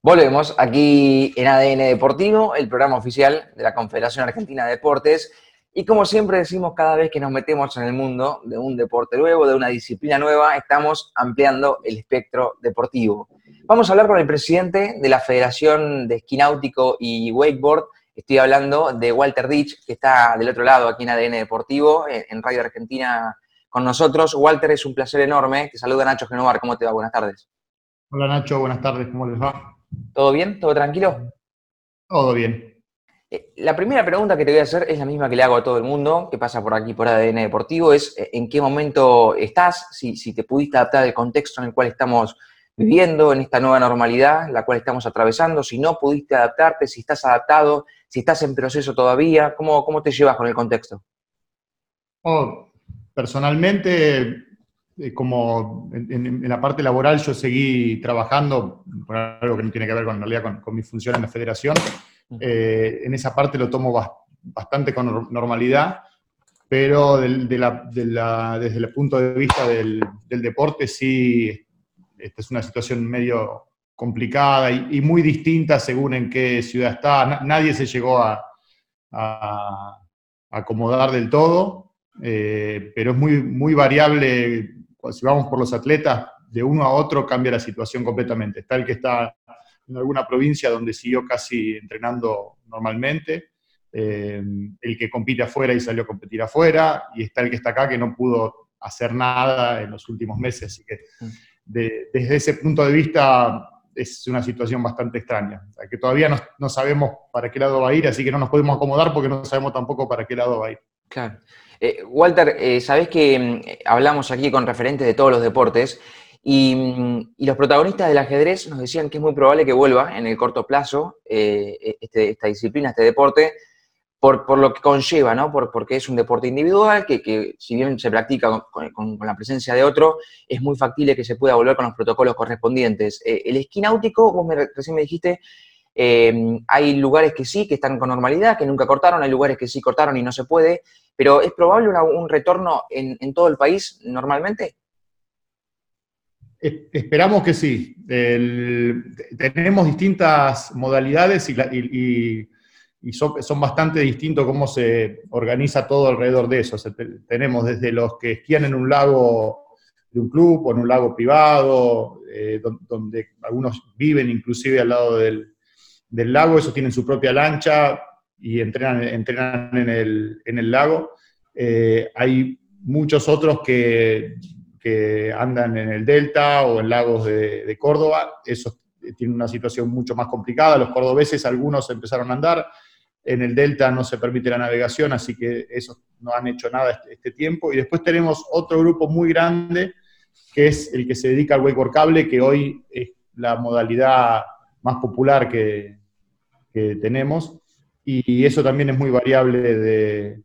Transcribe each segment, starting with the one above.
Volvemos aquí en ADN Deportivo, el programa oficial de la Confederación Argentina de Deportes. Y como siempre decimos, cada vez que nos metemos en el mundo de un deporte nuevo, de una disciplina nueva, estamos ampliando el espectro deportivo. Vamos a hablar con el presidente de la Federación de Esquí Náutico y Wakeboard. Estoy hablando de Walter Ditch, que está del otro lado aquí en ADN Deportivo, en Radio Argentina con nosotros. Walter, es un placer enorme. Te saluda Nacho Genovar. ¿Cómo te va? Buenas tardes. Hola Nacho, buenas tardes. ¿Cómo les va? ¿Todo bien? ¿Todo tranquilo? Todo bien. Eh, la primera pregunta que te voy a hacer es la misma que le hago a todo el mundo que pasa por aquí por ADN Deportivo, es eh, en qué momento estás, si, si te pudiste adaptar al contexto en el cual estamos viviendo, en esta nueva normalidad, la cual estamos atravesando, si no pudiste adaptarte, si estás adaptado, si estás en proceso todavía, ¿cómo, cómo te llevas con el contexto? Oh, personalmente, eh, como en, la parte laboral yo seguí trabajando, por algo que no tiene que ver con, con, mi función en la federación, eh, en esa parte lo tomo bastante con normalidad, pero desde el punto de vista del, deporte sí, esta es una situación medio complicada y, muy distinta según en qué ciudad está. nadie se llegó a acomodar del todo. Eh, pero es muy, muy variable, si vamos por los atletas, de uno a otro cambia la situación completamente. Está el que está en alguna provincia donde siguió casi entrenando normalmente, eh, el que compite afuera y salió a competir afuera, y está el que está acá que no pudo hacer nada en los últimos meses. Así que desde ese punto de vista es una situación bastante extraña, que todavía no, no, sabemos para qué lado va a ir, así que no nos podemos acomodar porque no sabemos tampoco para qué lado va a ir. Claro. Eh, Walter, eh, que mm, hablamos aquí con referentes de todos los deportes mm, y, los protagonistas del ajedrez nos decían que es muy probable que vuelva en el corto plazo eh, este, esta disciplina, este deporte, por, lo que conlleva, ¿no? Por, porque es un deporte individual que, si bien se practica con, la presencia de otro, es muy factible que se pueda volver con los protocolos correspondientes. el esquí náutico, vos recién me dijiste, eh, hay lugares que sí, que están con normalidad, que nunca cortaron, hay lugares que sí cortaron y no se puede, pero ¿es probable un retorno en, todo el país normalmente? Esperamos que sí. tenemos distintas modalidades y, son, bastante distintos cómo se organiza todo alrededor de eso. tenemos desde los que esquían en un lago de un club o en un lago privado, eh, donde algunos viven inclusive al lado del, del lago, esos tienen su propia lancha y entrenan, entrenan en, el, en el lago. Eh, hay muchos otros que, que, andan en el delta o en lagos de, Córdoba, esos tienen una situación mucho más complicada. Los cordobeses, algunos empezaron a andar, en el delta no se permite la navegación, así que esos no han hecho nada este, este tiempo. Y después tenemos otro grupo muy grande, que es el que se dedica al wakeboard cable, que hoy es la modalidad más popular que, tenemos, y eso también es muy variable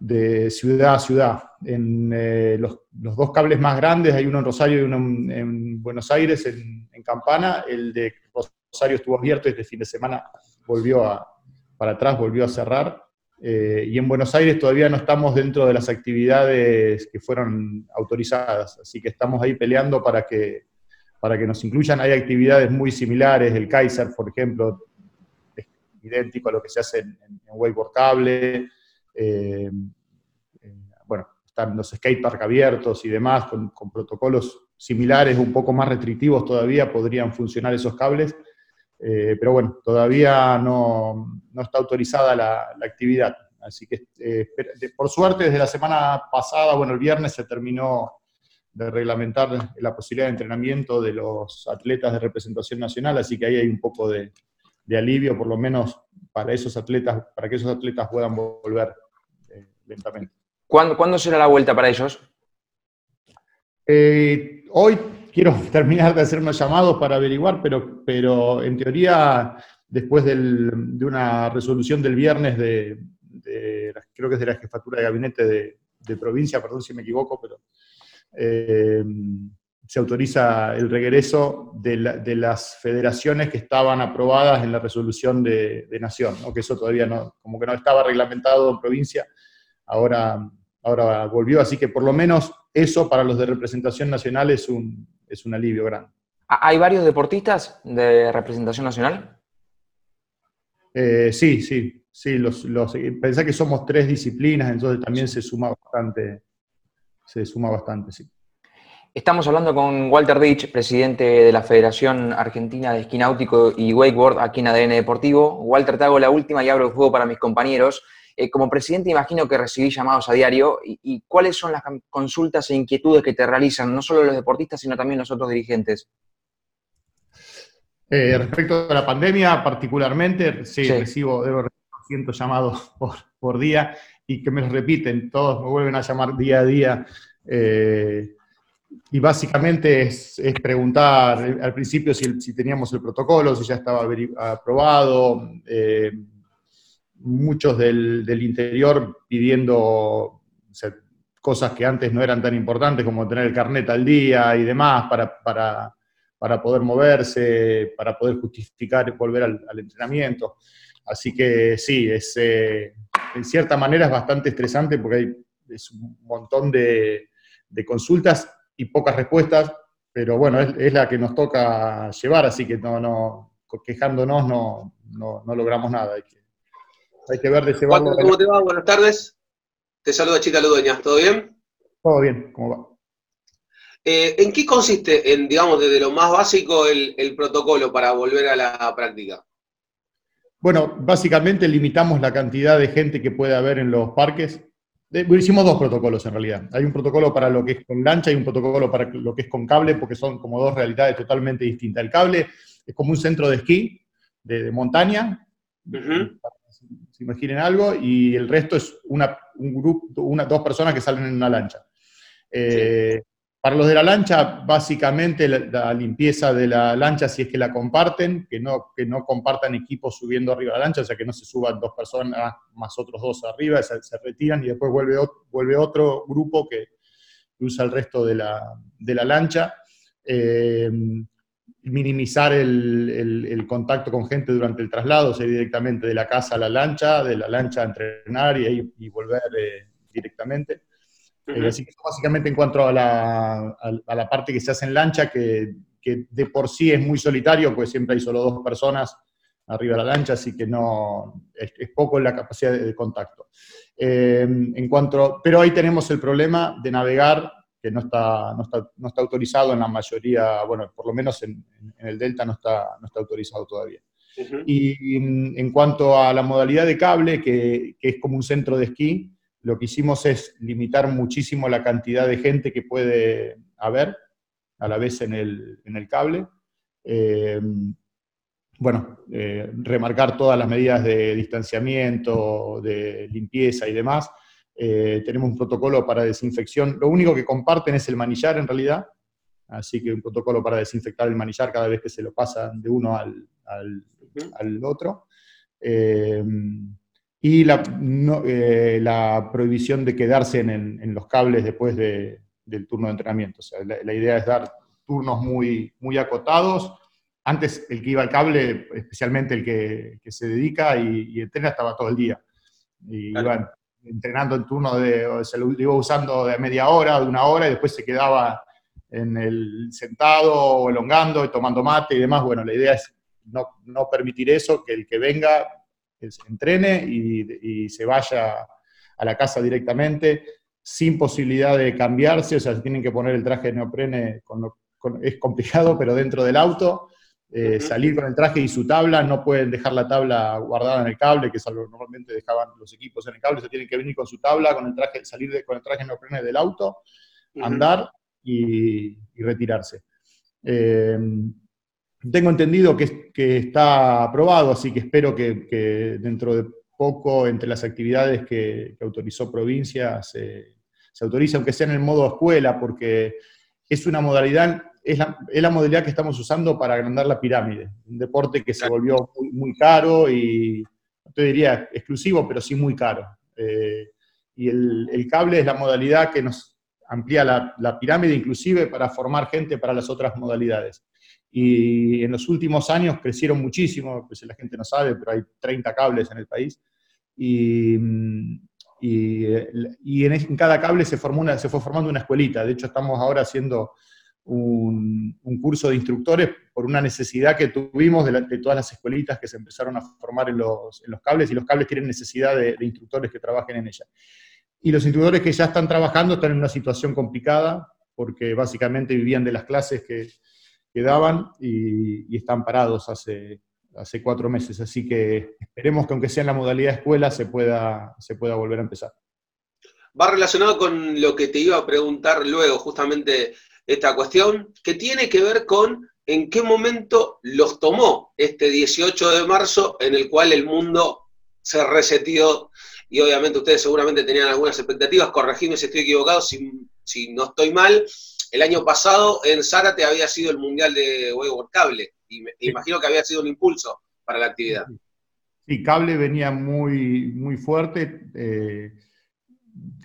de, ciudad a ciudad. En eh, los, dos cables más grandes, hay uno en Rosario y uno en, Buenos Aires, en, Campana, el de Rosario estuvo abierto y este fin de semana volvió a, para atrás, volvió a cerrar. Eh, y en Buenos Aires todavía no estamos dentro de las actividades que fueron autorizadas, así que estamos ahí peleando para que, para que nos incluyan. Hay actividades muy similares, el Kaiser, por ejemplo, idéntico a lo que se hace en, en, cable. Eh, eh, bueno, están los skatepark abiertos y demás, con, protocolos similares, un poco más restrictivos todavía, podrían funcionar esos cables. Eh, pero bueno, todavía no, está autorizada la, actividad. Así que, por suerte, desde la semana pasada, bueno, el viernes se terminó de reglamentar la posibilidad de entrenamiento de los atletas de representación nacional, así que ahí hay un poco de, de alivio, por lo menos para esos atletas, para que esos atletas puedan volver eh, lentamente. ¿Cuándo, será la vuelta para ellos? Eh, hoy quiero terminar de hacer unos llamados para averiguar, pero, pero en teoría, después de una resolución del viernes de, creo que es de la jefatura de gabinete de, provincia, perdón si me equivoco, pero eh, se autoriza el regreso de, las federaciones que estaban aprobadas en la resolución de, Nación, que eso todavía no, como que no estaba reglamentado en provincia, ahora, ahora volvió, así que por lo menos eso para los de representación nacional es un, es un alivio grande. ¿Hay varios deportistas de representación nacional? Eh, sí, sí, sí. Los, pensá que somos tres disciplinas, entonces también se suma bastante, se suma bastante, sí. Estamos hablando con Walter Ditch, presidente de la Federación Argentina de Esquí Náutico y Wakeboard aquí en ADN Deportivo. Walter, te hago la última y abro el juego para mis compañeros. Eh, como presidente imagino que recibí llamados a diario y, cuáles son las consultas e inquietudes que te realizan, no solo los deportistas, sino también los otros dirigentes. Eh, respecto a la pandemia, particularmente, sí, recibo, debo recibir llamados por, día y que me los repiten, todos me vuelven a llamar día a día. Eh, y básicamente es, preguntar al principio si, teníamos el protocolo, si ya estaba aprobado muchos del, interior pidiendo cosas que antes no eran tan importantes como tener el carnet al día y demás para, para, poder moverse, para poder justificar volver al, entrenamiento. Así que sí, es, eh, en cierta manera es bastante estresante porque hay un montón de, consultas y pocas respuestas, pero bueno, es, la que nos toca llevar, así que no, no quejándonos no, no, no logramos nada. Hay que ver de ¿Cómo te va? Buenas tardes. Te saluda Chita Ludueña. ¿Todo bien? Todo bien, ¿cómo va? Eh, ¿En qué consiste, en, digamos, desde lo más básico, el, protocolo para volver a la práctica? Bueno, básicamente limitamos la cantidad de gente que puede haber en los parques. Hicimos dos protocolos en realidad. Hay un protocolo para lo que es con lancha y un protocolo para lo que es con cable, porque son como dos realidades totalmente distintas. El cable es como un centro de esquí, de, montaña, se imaginen algo, y el resto es una, un grupo, una, dos personas que salen en una lancha. Eh, para los de la lancha, básicamente la, limpieza de la lancha, si es que la comparten, que no, que no compartan equipos subiendo arriba de la lancha, o sea, que no se suban dos personas más otros dos arriba, se, retiran y después vuelve, vuelve otro grupo que usa el resto de la, de la lancha. Eh, minimizar el, contacto con gente durante el traslado, o sea, directamente de la casa a la lancha, de la lancha a entrenar y, volver eh, directamente. Así que básicamente en cuanto a la, a, la, parte que se hace en lancha, que, que, de por sí es muy solitario, pues siempre hay solo dos personas arriba de la lancha, así que no, es, poco la capacidad de, contacto. Eh, en cuanto, pero ahí tenemos el problema de navegar que no está, no está, no está autorizado en la mayoría, bueno, por lo menos en, el Delta no está, no está autorizado todavía. Y, en cuanto a la modalidad de cable, que, que, es como un centro de esquí, lo que hicimos es limitar muchísimo la cantidad de gente que puede haber a la vez en el, en el cable. Eh, bueno, eh, remarcar todas las medidas de distanciamiento, de limpieza y demás, eh, tenemos un protocolo para desinfección. Lo único que comparten es el manillar en realidad, así que un protocolo para desinfectar el manillar cada vez que se lo pasan de uno al, al, otro. Y la, eh, la, prohibición de quedarse en, en los cables después de, del turno de entrenamiento. O sea, la, idea es dar turnos muy, muy acotados. Antes el que iba al cable, especialmente el que, que se dedica y, y entrena, estaba todo el día. Y entrenando en turno de, se lo iba usando de media hora, de una hora, y después se quedaba en el sentado, elongando y tomando mate y demás. Bueno, la idea es no, no permitir eso, que el que venga se entrene y, se vaya a la casa directamente, sin posibilidad de cambiarse, o sea, se tienen que poner el traje de neoprene, es complicado, pero dentro del auto, eh, salir con el traje y su tabla, no pueden dejar la tabla guardada en el cable, que es algo que normalmente dejaban los equipos en el cable, se tienen que venir con su tabla, con el traje, salir con el traje no frene del auto, andar y, retirarse. Eh, tengo entendido que, que, está aprobado, así que espero que, dentro de poco, entre las actividades que, autorizó provincia, se, se autorice, aunque sea en el modo escuela, porque es una modalidad es la, modalidad que estamos usando para agrandar la pirámide. Un deporte que se volvió muy, caro y, no te diría exclusivo, pero sí muy caro. Eh, y el, cable es la modalidad que nos amplía la, pirámide, inclusive para formar gente para las otras modalidades. Y en los últimos años crecieron muchísimo, pues la gente no sabe, pero hay 30 cables en el país. Y, y, en, cada cable se, formó una, se fue formando una escuelita. De hecho, estamos ahora haciendo un, curso de instructores por una necesidad que tuvimos de, todas las escuelitas que se empezaron a formar en los, cables, y los cables tienen necesidad de, instructores que trabajen en ella. Y los instructores que ya están trabajando están en una situación complicada, porque básicamente vivían de las clases que, que daban y, están parados hace, hace cuatro meses. Así que esperemos que aunque sea en la modalidad escuela se pueda, se pueda volver a empezar. Va relacionado con lo que te iba a preguntar luego, justamente esta cuestión, que tiene que ver con en qué momento los tomó este 18 de marzo en el cual el mundo se reseteó y obviamente ustedes seguramente tenían algunas expectativas, corregime si estoy equivocado, si, si no estoy mal, el año pasado en Zárate había sido el Mundial de Wakeboard Cable y me imagino que había sido un impulso para la actividad. Sí, Cable venía muy, muy fuerte. Eh,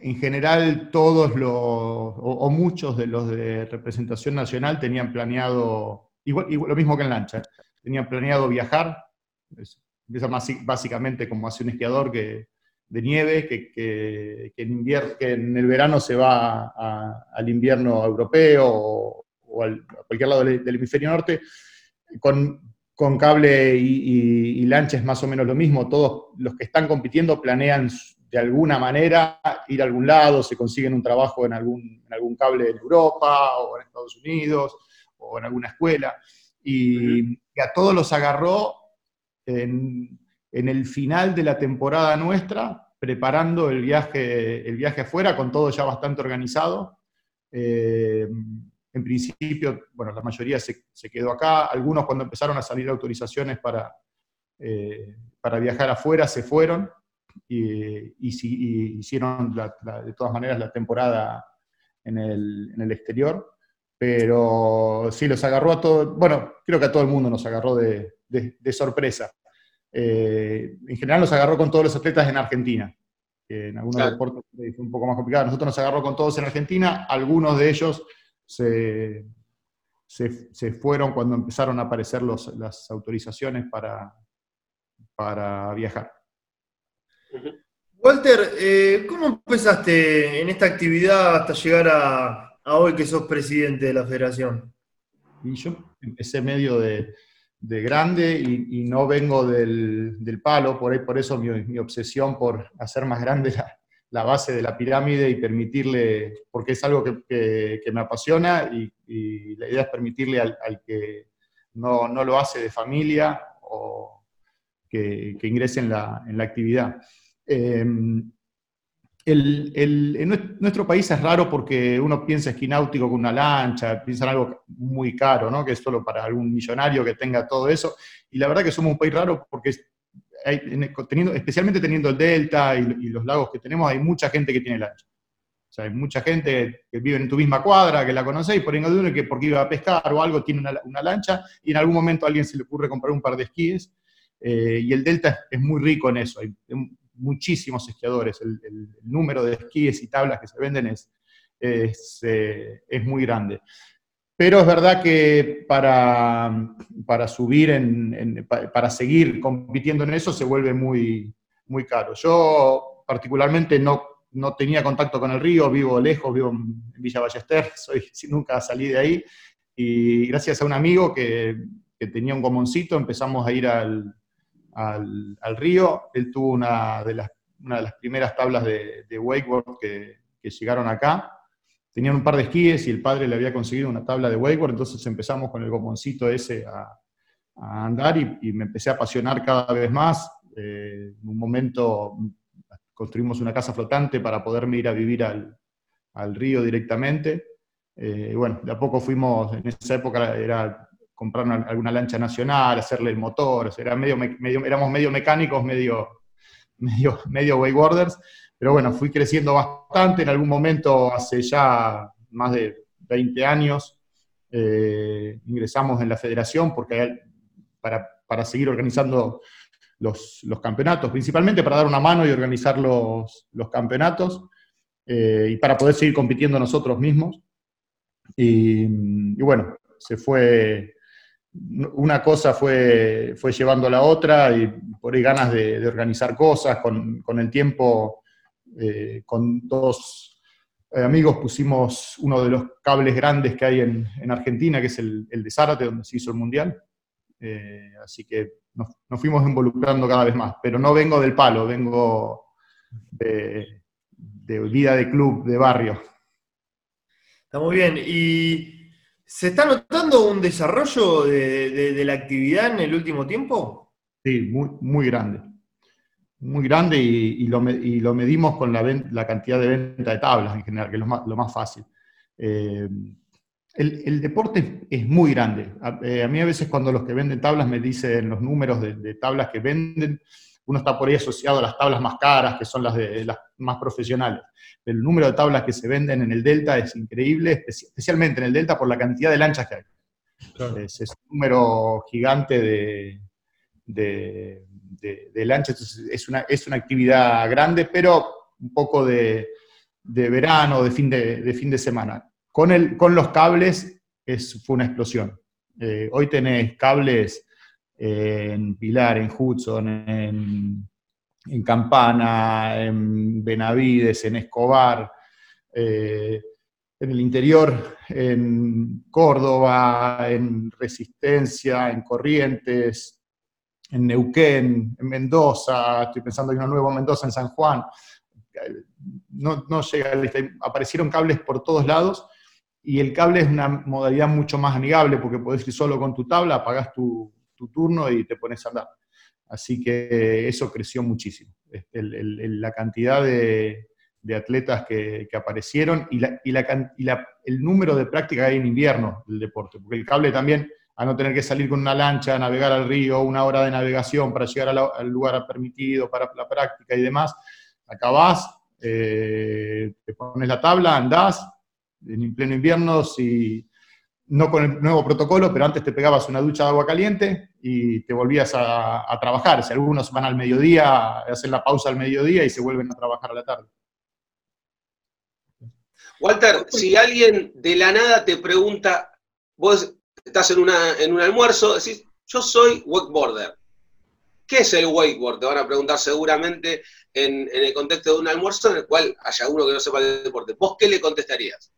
en general todos los, o, muchos de los de representación nacional tenían planeado, igual, lo mismo que en lancha, tenían planeado viajar, empieza básicamente como hace un esquiador que, de nieve, que, que, en que, en el verano se va al invierno europeo o, a cualquier lado del, hemisferio norte, con, con cable y, y, lancha es más o menos lo mismo, todos los que están compitiendo planean de alguna manera ir a algún lado, se consiguen un trabajo en algún, algún cable en Europa o en Estados Unidos o en alguna escuela. Y, a todos los agarró en, el final de la temporada nuestra, preparando el viaje, el viaje afuera, con todo ya bastante organizado. Eh, en principio, bueno, la mayoría se, quedó acá, algunos cuando empezaron a salir autorizaciones para, eh, para viajar afuera se fueron, y, hicieron de todas maneras la temporada en el, exterior. Pero sí, los agarró a todo, bueno, creo que a todo el mundo nos agarró de, sorpresa. Eh, en general nos agarró con todos los atletas en Argentina, que en algunos deportes fue un poco más complicado. Nosotros nos agarró con todos en Argentina, algunos de ellos se, se, fueron cuando empezaron a aparecer los, las autorizaciones para, para viajar. Walter, eh, ¿cómo empezaste en esta actividad hasta llegar a, hoy que sos presidente de la federación? Y yo empecé medio de, grande y, no vengo del, palo, por, ahí, por eso mi, obsesión por hacer más grande la, base de la pirámide y permitirle, porque es algo que, me apasiona y, la idea es permitirle al, que no, lo hace de familia o que, ingrese en la, en la actividad. Em, en nuestro país es raro porque uno piensa esquí náutico con una lancha, piensa en algo muy caro, ¿no? que es solo para algún millonario que tenga todo eso. Y la verdad que somos un país raro porque teniendo, especialmente teniendo el delta y, los lagos que tenemos, hay mucha gente que tiene lancha. O sea, hay mucha gente que vive en tu misma cuadra, que la conocéis, por uno que porque iba a pescar o algo tiene una, lancha y en algún momento a alguien se le ocurre comprar un par de esquíes. Eh, y el delta es, muy rico en eso. Hay, muchísimos esquiadores. El, número de esquíes y tablas que se venden es, es, eh, muy grande. Pero es verdad que para, para subir, en, para seguir compitiendo en eso se vuelve muy, muy caro. Yo particularmente no, no tenía contacto con el río, vivo lejos, vivo en Villa Ballester, soy, nunca salí de ahí. Y gracias a un amigo que, que tenía un gomoncito empezamos a ir al, al, río. Él tuvo una de las, una de las primeras tablas de, wakeboard que, llegaron acá. Tenían un par de esquíes y el padre le había conseguido una tabla de wakeboard, entonces empezamos con el gomoncito ese a, andar y, me empecé a apasionar cada vez más. Eh, en un momento construimos una casa flotante para poderme ir a vivir al, río directamente. Eh, bueno, de a poco fuimos, en esa época era comprar alguna lancha nacional, hacerle el motor, era medio, medio, éramos medio mecánicos, medio, medio, medio pero bueno, fui creciendo bastante, en algún momento, hace ya más de 20 años, eh, ingresamos en la federación porque para, para seguir organizando los, los, campeonatos, principalmente para dar una mano y organizar los, los campeonatos eh, y para poder seguir compitiendo nosotros mismos. Y, bueno, se fue, una cosa fue, fue llevando a la otra y por ahí ganas de, organizar cosas con, el tiempo, eh, con dos, eh, amigos pusimos uno de los cables grandes que hay en, Argentina, que es el, de Zárate, donde se hizo el Mundial. Eh, así que nos, fuimos involucrando cada vez más, pero no vengo del palo, vengo de, vida de club, de barrio. Está muy bien. ¿Y se está notando un desarrollo de, la actividad en el último tiempo? Sí, muy, muy grande. Muy grande y, lo, medimos con la, cantidad de venta de tablas en general, que es lo más, fácil. Eh, el, deporte es muy grande. Eh, a, mí a veces cuando los que venden tablas me dicen los números de, tablas que venden, uno está por ahí asociado a las tablas más caras, que son las, de, las más profesionales. El número de tablas que se venden en el Delta es increíble, especialmente en el Delta por la cantidad de lanchas que hay. Es, un número gigante de, de, lanchas, es una, es una actividad grande, pero un poco de, verano, de fin de, fin de semana. Con, el, con los cables es, fue una explosión. Eh, hoy tenés cables en Pilar, en Hudson, en, Campana, en Benavides, en Escobar, eh, en el interior, en Córdoba, en Resistencia, en Corrientes, en Neuquén, en Mendoza, estoy pensando en una nueva Mendoza, en San Juan. No, no llega a la lista. Aparecieron cables por todos lados y el cable es una modalidad mucho más amigable porque podés ir solo con tu tabla, apagás tu, turno y te pones a andar. Así que eso creció muchísimo. Este, la cantidad de, atletas que, aparecieron y, el número de prácticas hay en invierno del deporte, porque el cable también, a no tener que salir con una lancha, navegar al río, una hora de navegación para llegar al lugar permitido para la práctica y demás, acabás, eh, te pones la tabla, andás, en pleno invierno, si, no con el nuevo protocolo, pero antes te pegabas una ducha de agua caliente y te volvías a, trabajar. Si algunos van al mediodía, hacen la pausa al mediodía y se vuelven a trabajar a la tarde. Walter, si alguien de la nada te pregunta, vos estás en, una, en un almuerzo, decís, yo soy wakeboarder. ¿Qué es el wakeboard? Te van a preguntar seguramente en, en el contexto de un almuerzo en el cual haya uno que no sepa el deporte. ¿Vos qué le contestarías?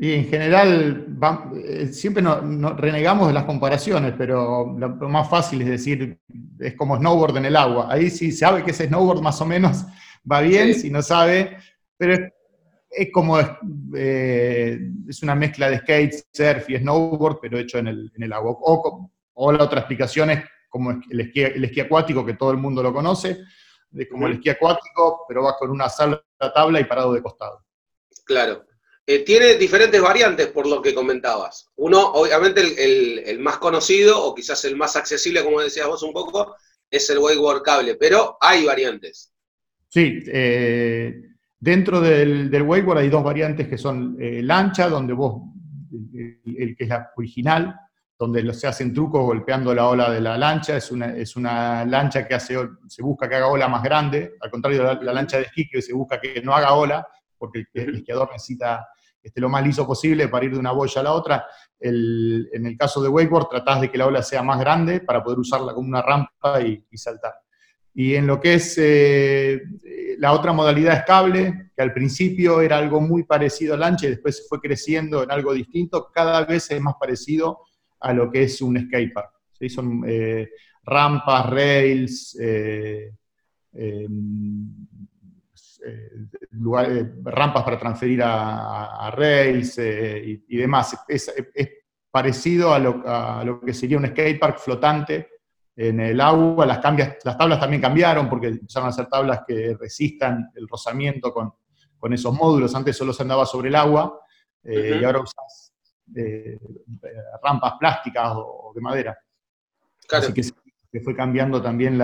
Y en general, eh, siempre no, renegamos de las comparaciones, pero lo, más fácil es decir, es como snowboard en el agua. Ahí sí sabe que ese snowboard más o menos va bien, si no sabe, pero es, como, eh, es una mezcla de skate, surf y snowboard, pero hecho en el, agua. O, la otra explicación es como el esquí, el esquí acuático, que todo el mundo lo conoce, es como el esquí acuático, pero va con una sala tabla y parado de costado. Claro. Eh, tiene diferentes variantes por lo que comentabas. Uno, obviamente, el, más conocido, o quizás el más accesible, como decías vos un poco, es el wakeboard cable, pero hay variantes. Sí, eh, dentro del, del, wakeboard hay dos variantes que son eh, lancha, donde vos, el, que es la original, donde se hacen trucos golpeando la ola de la lancha, es una, es una lancha que se busca que haga ola más grande, al contrario de la, lancha de esquí que se busca que no haga ola, porque el esquiador necesita esté lo más liso posible para ir de una boya a la otra. en el caso de wakeboard tratás de que la ola sea más grande para poder usarla como una rampa y, saltar. Y en lo que es eh, la otra modalidad es cable, que al principio era algo muy parecido al lancha y después fue creciendo en algo distinto, cada vez es más parecido a lo que es un skatepark. ¿sí? Son eh, rampas, rails, eh, eh, lugares, rampas para transferir a, rails eh, y, demás. Es, parecido a lo, que sería un skatepark flotante en el agua. Las, las tablas también cambiaron porque empezaron a ser tablas que resistan el rozamiento con, esos módulos. Antes solo se andaba sobre el agua eh, y ahora usas rampas plásticas o, de madera. Así que se fue cambiando también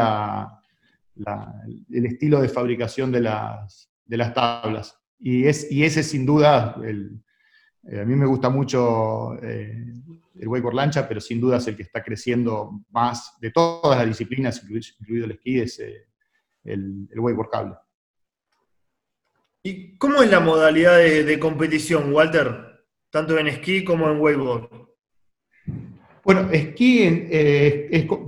la, el estilo de fabricación de las, de las tablas. Y, es, y ese sin duda, eh, a mí me gusta mucho eh, el wakeboard lancha, pero sin duda es el que está creciendo más de todas las disciplinas, incluido, el esquí, es eh, el, el wakeboard cable. ¿Y cómo es la modalidad de, competición, Walter? Tanto en esquí como en wakeboard. Bueno, esquí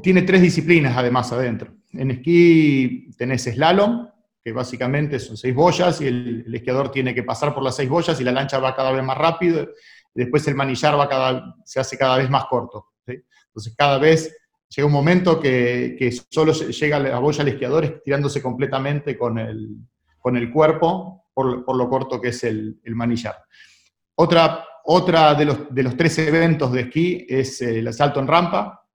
tiene tres disciplinas además adentro. En esquí tenés slalom, que básicamente son seis boyas y el, esquiador tiene que pasar por las seis boyas y la lancha va cada vez más rápido, después el manillar va cada, se hace cada vez más corto. Entonces cada vez llega un momento que, que, solo llega la boya al esquiador estirándose completamente con el, con el cuerpo por, por, lo corto que es el, el manillar. Otra, otra de, los, de los tres eventos de esquí es el salto en rampa,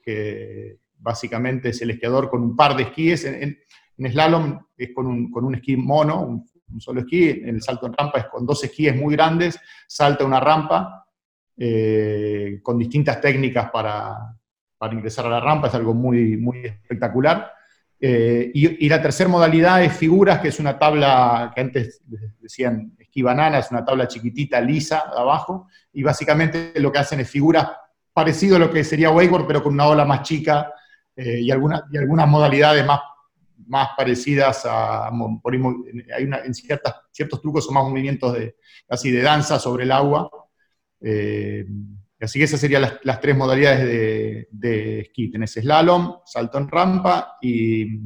que básicamente es el esquiador con un par de esquíes. En, slalom es con un, con un esquí mono, un, solo esquí, en el salto en rampa es con dos esquíes muy grandes, salta una rampa eh, con distintas técnicas para, para, ingresar a la rampa, es algo muy, muy espectacular. Eh, y, y, la tercera modalidad es figuras, que es una tabla que antes decían esquí banana, es una tabla chiquitita, lisa, abajo, y básicamente lo que hacen es figuras parecido a lo que sería wakeboard, pero con una ola más chica eh, y, algunas, y algunas modalidades más más parecidas a, hay una, en ciertas, ciertos trucos son más movimientos de, casi de danza sobre el agua. Eh, así que esas serían las, tres modalidades de, de, esquí. Tenés slalom, salto en rampa y,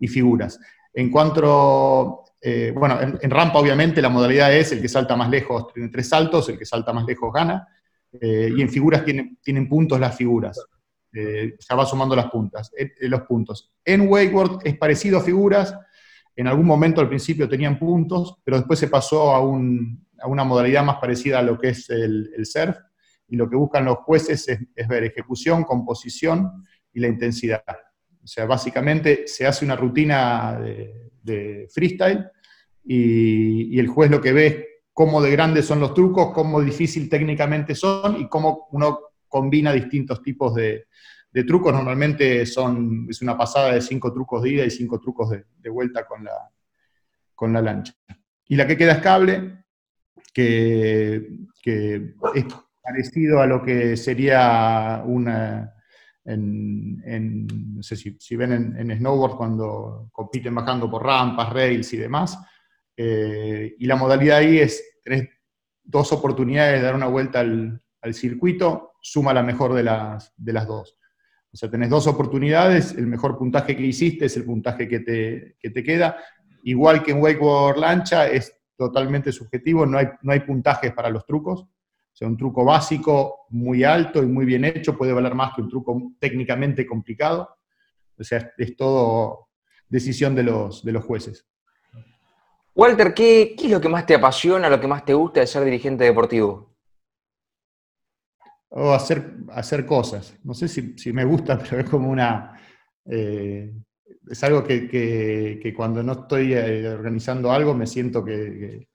y figuras. En cuanto, eh, bueno, en, rampa obviamente la modalidad es el que salta más lejos, tiene tres saltos, el que salta más lejos gana. Y en figuras tienen, tienen puntos las figuras eh, ya va sumando las puntas, eh, eh, los puntos. En wakeboard es parecido a figuras, en algún momento al principio tenían puntos, pero después se pasó a, una modalidad más parecida a lo que es el, surf, y lo que buscan los jueces es, ver ejecución, composición y la intensidad. O sea, básicamente se hace una rutina de, freestyle y, y, el juez lo que ve es cómo de grandes son los trucos, cómo difícil técnicamente son y cómo uno combina distintos tipos de, trucos. Normalmente son, es una pasada de cinco trucos de ida y cinco trucos de, vuelta con la, con la lancha. Y la que queda es cable, que, es parecido a lo que sería una... En, no sé si, ven en, snowboard cuando compiten bajando por rampas, rails y demás. Eh, y la modalidad ahí es, tenés dos oportunidades de dar una vuelta al circuito, suma la mejor de las, de las dos. O sea, tenés dos oportunidades, el mejor puntaje que hiciste es el puntaje que te, te queda. Igual que en wakeboard lancha, es totalmente subjetivo, no hay, no hay puntajes para los trucos. O sea, un truco básico muy alto y muy bien hecho puede valer más que un truco técnicamente complicado. O sea, es todo decisión de los, de los jueces. Walter, ¿qué, ¿qué, es lo que más te apasiona, lo que más te gusta de ser dirigente deportivo? O hacer, hacer cosas. No sé si, me gusta, pero es como una... Eh, es algo que, cuando no estoy eh, organizando algo me siento que,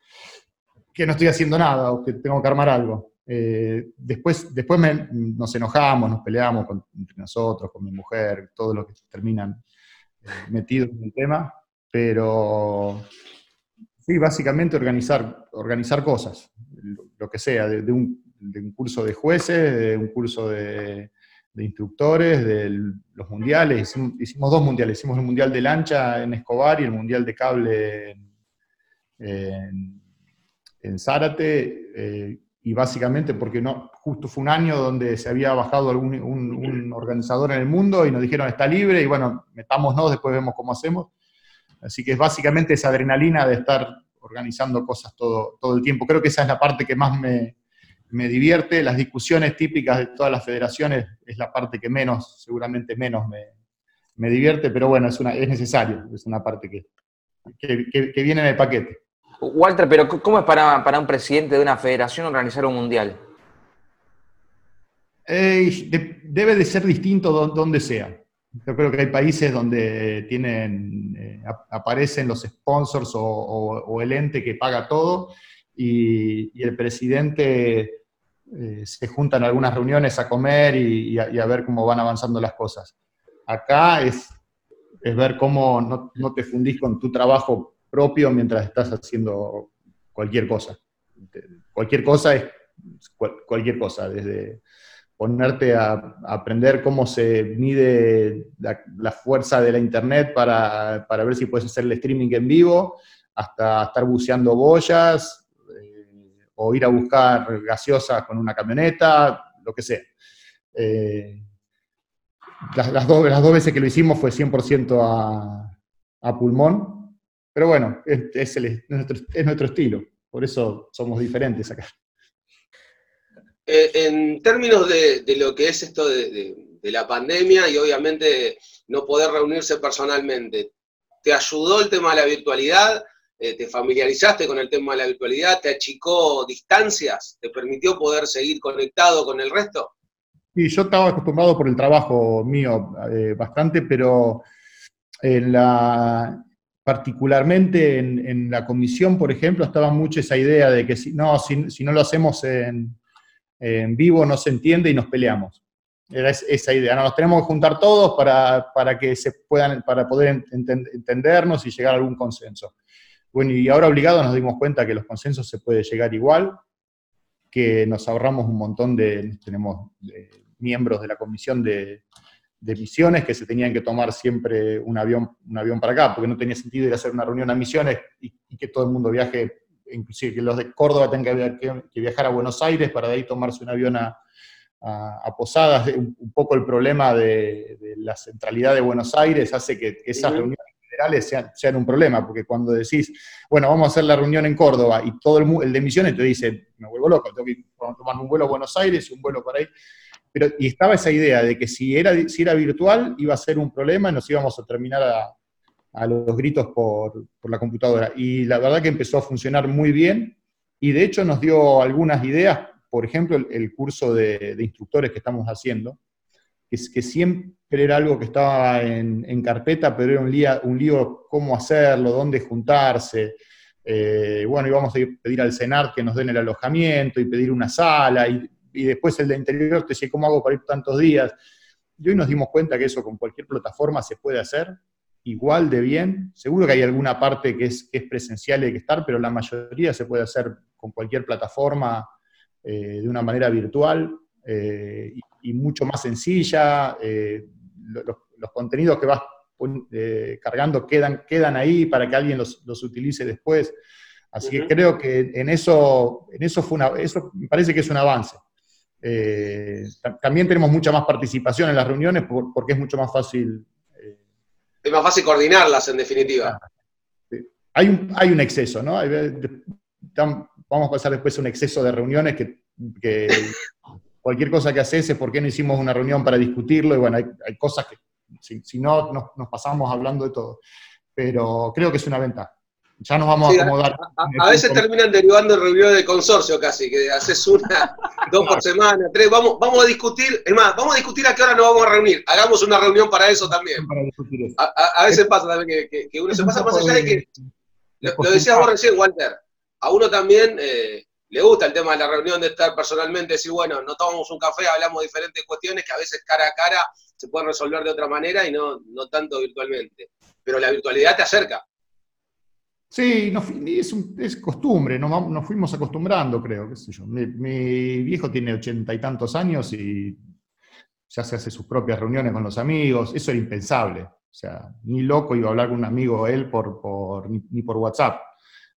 que, no estoy haciendo nada o que tengo que armar algo. Eh, después después nos enojamos, nos peleamos entre nosotros, con mi mujer, todos los que terminan metidos en el tema, pero sí, básicamente organizar, organizar cosas, lo, que sea, de, un, de un curso de jueces, de un curso de, instructores, de los mundiales. Hicimos, dos mundiales. Hicimos el mundial de lancha en Escobar y el mundial de cable en, Zárate. Eh, y básicamente porque no, justo fue un año donde se había bajado algún, un, organizador en el mundo y nos dijeron está libre y bueno, metámonos, después vemos cómo hacemos. Así que es básicamente esa adrenalina de estar organizando cosas todo, todo el tiempo. Creo que esa es la parte que más me, me divierte. Las discusiones típicas de todas las federaciones es la parte que menos, seguramente menos me, divierte, pero bueno, es, una, es necesario, es una parte que, que, viene en el paquete. Walter, pero ¿cómo es para, un presidente de una federación organizar un mundial? debe de ser distinto donde sea. Yo creo que hay países donde tienen, eh, aparecen los sponsors o, el ente que paga todo y, el presidente eh, se junta en algunas reuniones a comer y, a, ver cómo van avanzando las cosas. Acá es, ver cómo no, no, te fundís con tu trabajo propio mientras estás haciendo cualquier cosa. Cualquier cosa es cualquier cosa, desde ponerte a, aprender cómo se mide la, fuerza de la internet para, para, ver si puedes hacer el streaming en vivo, hasta estar buceando boyas, o ir a buscar gaseosa con una camioneta, lo que sea. Eh, las, dos, las dos veces que lo hicimos fue 100% a, a pulmón, pero bueno, es, nuestro, estilo, por eso somos diferentes acá. Eh, en términos de, lo que es esto de, la pandemia y obviamente no poder reunirse personalmente, ¿te ayudó el tema de la virtualidad? Eh, ¿Te familiarizaste con el tema de la virtualidad? ¿Te achicó distancias? ¿Te permitió poder seguir conectado con el resto? Sí, yo estaba acostumbrado por el trabajo mío eh, bastante, pero en la, particularmente en, la comisión, por ejemplo, estaba mucho esa idea de que si no, si, no lo hacemos en, vivo no se entiende y nos peleamos. Era esa idea, nos tenemos que juntar todos para, que se puedan, para poder entendernos y llegar a algún consenso. Bueno, y ahora obligados nos dimos cuenta que los consensos se puede llegar igual, que nos ahorramos un montón de, tenemos miembros de la comisión de, de misiones que se tenían que tomar siempre un avión, un avión para acá, porque no tenía sentido ir a hacer una reunión a misiones y, que todo el mundo viaje, inclusive que los de Córdoba tengan que, viajar a Buenos Aires para de ahí tomarse un avión a, Posadas. Un, poco el problema de, la centralidad de Buenos Aires hace que, esas reuniones generales sean, un problema, porque cuando decís, bueno, vamos a hacer la reunión en Córdoba y todo el, el de misiones te dice, me vuelvo loco, tengo que tomar un vuelo a Buenos Aires y un vuelo para ahí y estaba esa idea de que si era, si era virtual iba a ser un problema y nos íbamos a terminar a, los gritos por, la computadora. Y la verdad que empezó a funcionar muy bien y de hecho nos dio algunas ideas, por ejemplo, el, curso de, instructores que estamos haciendo, que, que siempre era algo que estaba en, carpeta, pero era un, un lío cómo hacerlo, dónde juntarse. Eh, bueno, íbamos a pedir al CENAR que nos den el alojamiento y pedir una sala, y después el de interior te dice, ¿cómo hago para ir tantos días? Y hoy nos dimos cuenta que eso con cualquier plataforma se puede hacer igual de bien. Seguro que hay alguna parte que es, presencial y hay que estar, pero la mayoría se puede hacer con cualquier plataforma eh, de una manera virtual eh, y, mucho más sencilla. Los, contenidos que vas cargando quedan, quedan ahí para que alguien los, utilice después. Así que creo que en eso, en eso, fue una, eso me parece que es un avance. Eh, también tenemos mucha más participación en las reuniones porque es mucho más fácil. Eh, es más fácil coordinarlas, en definitiva. Hay, un, hay un exceso, ¿no? vamos a pasar después a un exceso de reuniones que, cualquier cosa que haces es por qué no hicimos una reunión para discutirlo, y bueno, hay, cosas que si, no nos, nos pasamos hablando de todo. Pero creo que es una ventaja ya nos vamos a acomodar. A, veces terminan derivando en reuniones de consorcio casi, que haces una, dos por semana, tres, vamos, vamos a discutir, es más, vamos a discutir a qué hora nos vamos a reunir, hagamos una reunión para eso también. A, veces pasa también que, uno se pasa más allá de que, lo, decías vos recién, Walter, a uno también eh, le gusta el tema de la reunión, de estar personalmente, decir, bueno, no tomamos un café, hablamos de diferentes cuestiones que a veces cara a cara se pueden resolver de otra manera y no, no tanto virtualmente. Pero la virtualidad te acerca. Sí, es, costumbre, nos, fuimos acostumbrando, creo, qué sé yo. Mi, viejo tiene ochenta y tantos años y ya se hace sus propias reuniones con los amigos, eso era impensable. O sea, ni loco iba a hablar con un amigo él por, ni, por WhatsApp.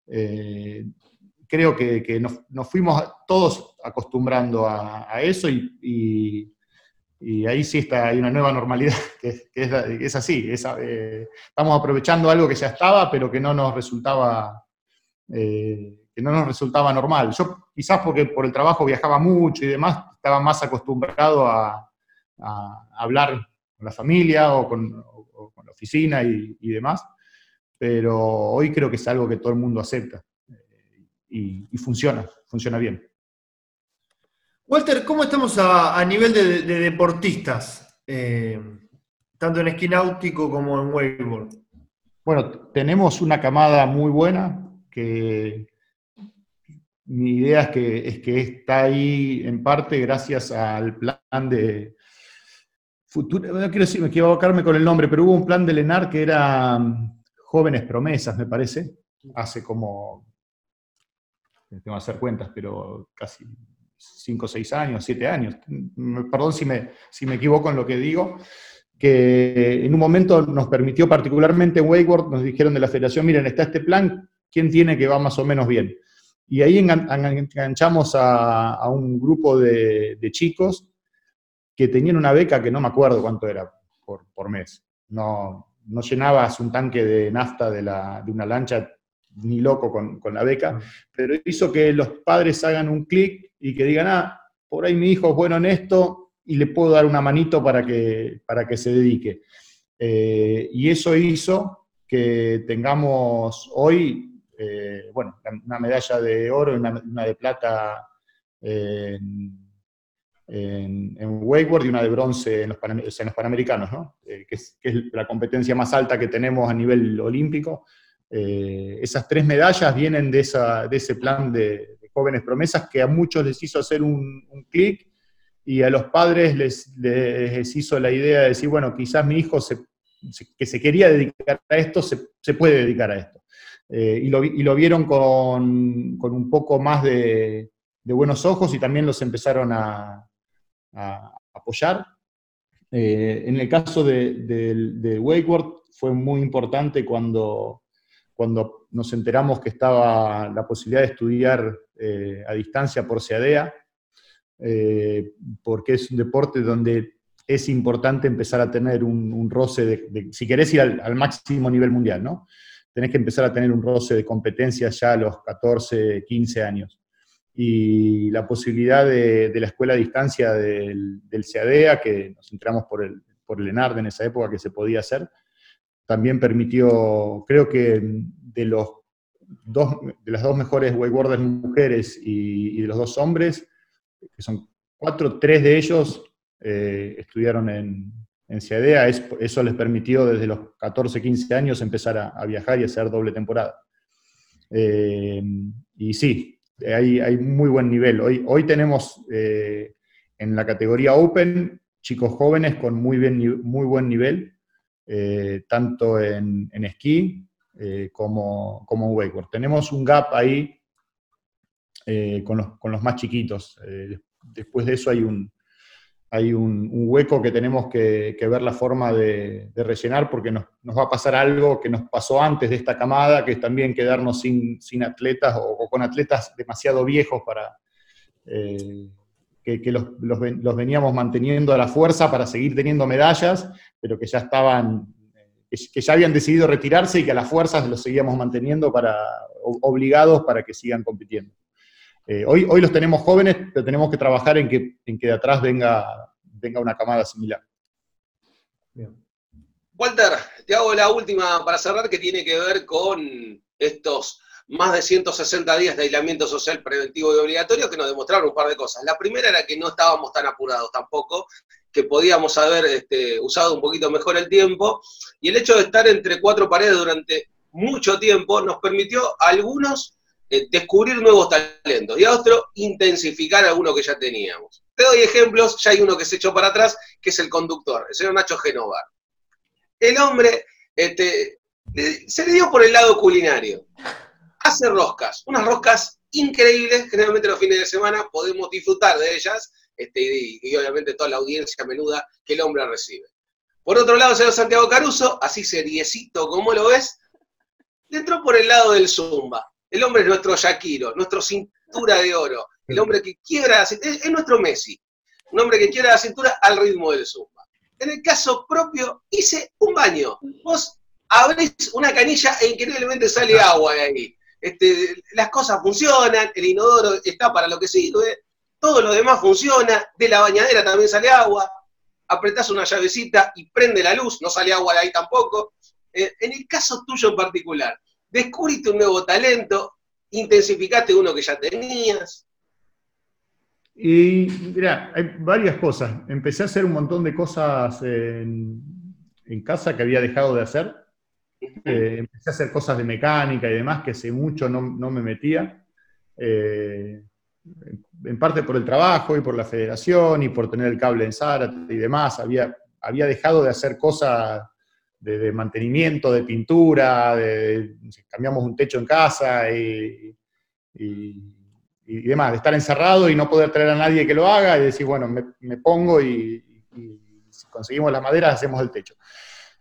Eh, creo que, nos, fuimos todos acostumbrando a, eso y y ahí sí está, hay una nueva normalidad, que, es, así. Eh, estamos aprovechando algo que ya estaba, pero que no nos resultaba, eh, que no nos resultaba normal. Yo quizás porque por el trabajo viajaba mucho y demás, estaba más acostumbrado a, hablar con la familia o con, la oficina y, demás, pero hoy creo que es algo que todo el mundo acepta y funciona, funciona bien. Walter, ¿cómo estamos a, nivel de, deportistas? Eh, tanto en esquí náutico como en wakeboard. Bueno, tenemos una camada muy buena que mi idea es que, es que está ahí en parte gracias al plan de futuro, no quiero decir, equivocarme con el nombre, pero hubo un plan de Lenar que era um, Jóvenes Promesas, me parece, hace como, tengo que hacer cuentas, pero casi 5, 6 años, 7 años, perdón si me, si me equivoco en lo que digo, que en un momento nos permitió particularmente en Wakeboard, nos dijeron de la federación, miren, está este plan, ¿quién tiene que va más o menos bien? Y ahí enganchamos a, un grupo de, chicos que tenían una beca que no me acuerdo cuánto era por, mes. No, no llenabas un tanque de nafta de, una lancha ni loco con, la beca, pero hizo que los padres hagan un clic y que digan, ah, por ahí mi hijo es bueno en esto y le puedo dar una manito para que, para que se dedique. Eh, y eso hizo que tengamos hoy, eh, bueno, una medalla de oro y una, de plata en, en, wakeboard y una de bronce en los, Panamericanos, ¿no? Eh, que, es, la competencia más alta que tenemos a nivel olímpico. Esas tres medallas vienen de, esa, de ese plan de, jóvenes promesas que a muchos les hizo hacer un, un clic y a los padres les, les, hizo la idea de decir, bueno, quizás mi hijo se que se quería dedicar a esto, se, puede dedicar a esto. Eh, y, lo, vieron con, un poco más de, buenos ojos y también los empezaron a, apoyar. Eh, en el caso de, de, Wakeward fue muy importante cuando, cuando nos enteramos que estaba la posibilidad de estudiar eh, a distancia por SEADEA, porque es un deporte donde es importante empezar a tener un, roce de, si querés ir al, máximo nivel mundial, ¿no? Tenés que empezar a tener un roce de competencia ya a los 14, 15 años. Y la posibilidad de, la escuela a distancia del, del, CADEA, que nos entramos por el, por el ENARD en esa época que se podía hacer, también permitió, creo que de, los dos, de las dos mejores wakeboarders mujeres y, de los dos hombres, que son cuatro, tres de ellos eh, estudiaron en, en CIADEA, eso les permitió desde los 14, 15 años empezar a, viajar y hacer doble temporada. Eh, y sí, hay, hay, muy buen nivel. Hoy, hoy tenemos eh, en la categoría Open chicos jóvenes con muy, bien, muy buen nivel, tanto en, esquí como, como en wakeboard. Tenemos un gap ahí con los, con, los, más chiquitos. después de eso hay un, hay un, hueco que tenemos que, ver la forma de, rellenar porque nos, va a pasar algo que nos pasó antes de esta camada, que es también quedarnos sin, atletas o, con atletas demasiado viejos para eh, que, los, veníamos manteniendo a la fuerza para seguir teniendo medallas, pero que ya estaban, que, ya habían decidido retirarse y que a las fuerzas los seguíamos manteniendo para, obligados para que sigan compitiendo. Eh, hoy, hoy los tenemos jóvenes, pero tenemos que trabajar en que, en que de atrás venga, venga una camada similar. Walter, te hago la última para cerrar que tiene que ver con estos más de 160 días de aislamiento social preventivo y obligatorio que nos demostraron un par de cosas. La primera era que no estábamos tan apurados tampoco, que podíamos haber este, usado un poquito mejor el tiempo, y el hecho de estar entre cuatro paredes durante mucho tiempo nos permitió a algunos eh, descubrir nuevos talentos y a otro intensificar alguno que ya teníamos. Te doy ejemplos, ya hay uno que se echó para atrás, que es el conductor, el señor Nacho Genovar. El hombre este, se le dio por el lado culinario. Hace roscas, unas roscas increíbles, generalmente los fines de semana podemos disfrutar de ellas, este, y, obviamente toda la audiencia menuda que el hombre recibe. Por otro lado, señor Santiago Caruso, así seriecito como lo ves, le entró por el lado del zumba. El hombre es nuestro Shakiro, nuestro cintura de oro, el hombre que quiebra la cintura, es, nuestro Messi, un hombre que quiebra la cintura al ritmo del zumba. En el caso propio, hice un baño. Vos abrís una canilla e increíblemente sale agua de ahí. Este, las cosas funcionan, el inodoro está para lo que sirve, todo lo demás funciona, de la bañadera también sale agua, apretás una llavecita y prende la luz, no sale agua de ahí tampoco. Eh, en el caso tuyo en particular, descubriste un nuevo talento, intensificaste uno que ya tenías. Y mira, hay varias cosas. Empecé a hacer un montón de cosas en, casa que había dejado de hacer. Eh, empecé a hacer cosas de mecánica y demás que hace mucho no, me metía. Eh, en parte por el trabajo y por la federación y por tener el cable en Zárate y demás. Había, había dejado de hacer cosas de, mantenimiento, de pintura, cambiamos un techo en casa y, demás, de estar encerrado y no poder traer a nadie que lo haga y decir, bueno, me, pongo y, si conseguimos la madera hacemos el techo.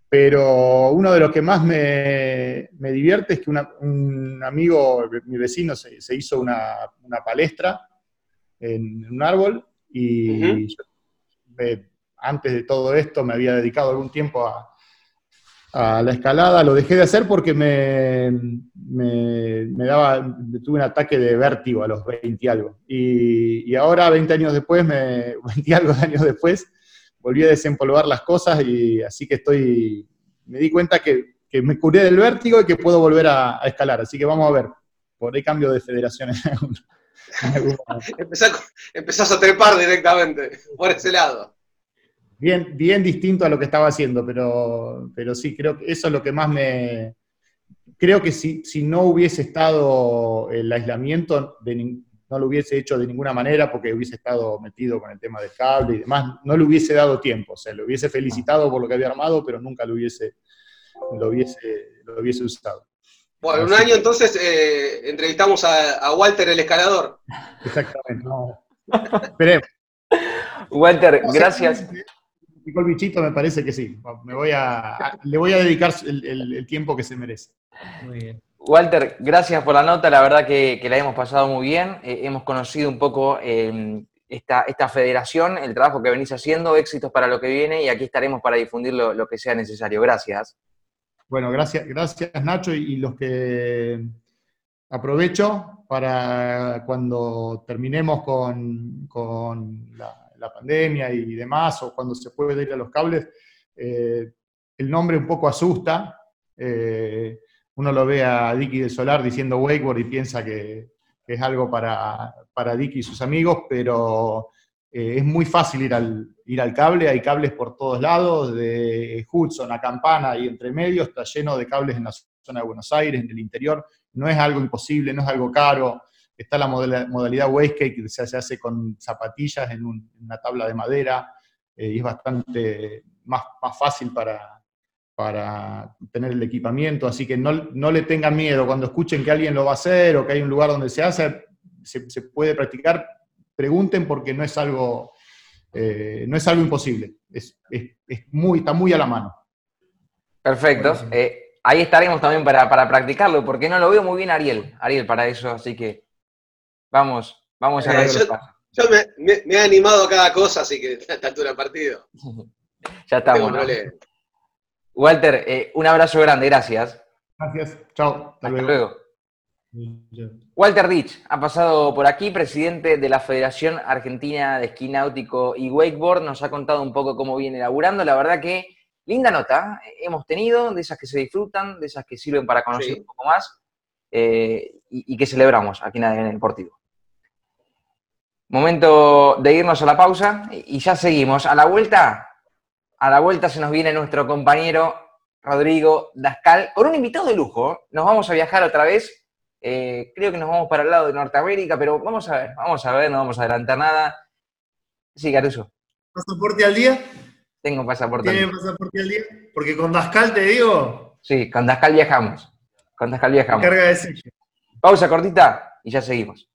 Pero uno de los que más me, divierte es que un amigo, mi vecino, se, hizo una, palestra en, un árbol y antes de todo esto me había dedicado algún tiempo a, a la escalada, lo dejé de hacer porque me, me, daba, tuve un ataque de vértigo a los 20 y algo. Y, ahora, 20 años después, me, 20 y algo años después, volví a desempolvar las cosas y así que estoy, me di cuenta que, me curé del vértigo y que puedo volver a, escalar. Así que vamos a ver, por ahí cambio de federaciones. empezás, a trepar directamente por ese lado. Bien, bien distinto a lo que estaba haciendo, pero, pero sí, creo que eso es lo que más me... Creo que si, si no hubiese estado el aislamiento, no lo hubiese hecho de ninguna manera porque hubiese estado metido con el tema del cable y demás, no le hubiese dado tiempo, o sea, lo hubiese felicitado por lo que había armado, pero nunca lo hubiese, lo hubiese, lo hubiese usado. Bueno, un año entonces eh, entrevistamos a, Walter el escalador. Exactamente, no. Esperemos. Walter, gracias. el bichito, me parece que sí. Me voy a, le voy a dedicar el, tiempo que se merece. Muy bien. Walter, gracias por la nota, la verdad que, la hemos pasado muy bien. Eh, hemos conocido un poco em, esta, esta, federación, el trabajo que venís haciendo, éxitos para lo que viene y aquí estaremos para difundir lo que sea necesario. Gracias. Bueno, gracias, gracias Nacho y, los que aprovecho para cuando terminemos con, la, pandemia y demás, o cuando se puede ir a los cables, eh, el nombre un poco asusta. Eh, uno lo ve a Dicky de Solar diciendo wakeboard y piensa que, es algo para, para Dicky y sus amigos, pero eh, es muy fácil ir al, ir al cable, hay cables por todos lados, de Hudson a Campana y entre medio, está lleno de cables en la zona de Buenos Aires, en el interior, no es algo imposible, no es algo caro, está la modalidad wastegate que se hace con zapatillas en, una tabla de madera, eh, y es bastante más, más fácil para, para tener el equipamiento, así que no, no, le tengan miedo cuando escuchen que alguien lo va a hacer o que hay un lugar donde se hace, se, se puede practicar pregunten porque no es algo, eh, no es algo imposible. Es, muy, está muy a la mano. Perfecto. Eh, ahí estaremos también para, practicarlo, porque no lo veo muy bien Ariel, Ariel para eso, así que vamos, vamos a ver. yo, yo me, he animado a cada cosa, así que a esta altura del partido. ya estamos. Walter, eh, un abrazo grande, gracias. Gracias, chao. Hasta, luego. Walter Rich ha pasado por aquí, presidente de la Federación Argentina de Esquí Náutico y Wakeboard, nos ha contado un poco cómo viene laburando, la verdad que linda nota ¿eh? hemos tenido, de esas que se disfrutan, de esas que sirven para conocer un poco más eh, y, que celebramos aquí en el Deportivo. Momento de irnos a la pausa y ya seguimos. A la vuelta, a la vuelta se nos viene nuestro compañero Rodrigo Dascal con un invitado de lujo. Nos vamos a viajar otra vez eh, creo que nos vamos para el lado de Norteamérica, pero vamos a ver, vamos a ver, no vamos a adelantar nada. Sí, Caruso. ¿Pasaporte al día? Tengo pasaporte. ¿Tiene pasaporte al día? Porque con Dascal te digo. Sí, con Dascal viajamos. Con Dascal viajamos. Carga de sello. Pausa cortita y ya seguimos.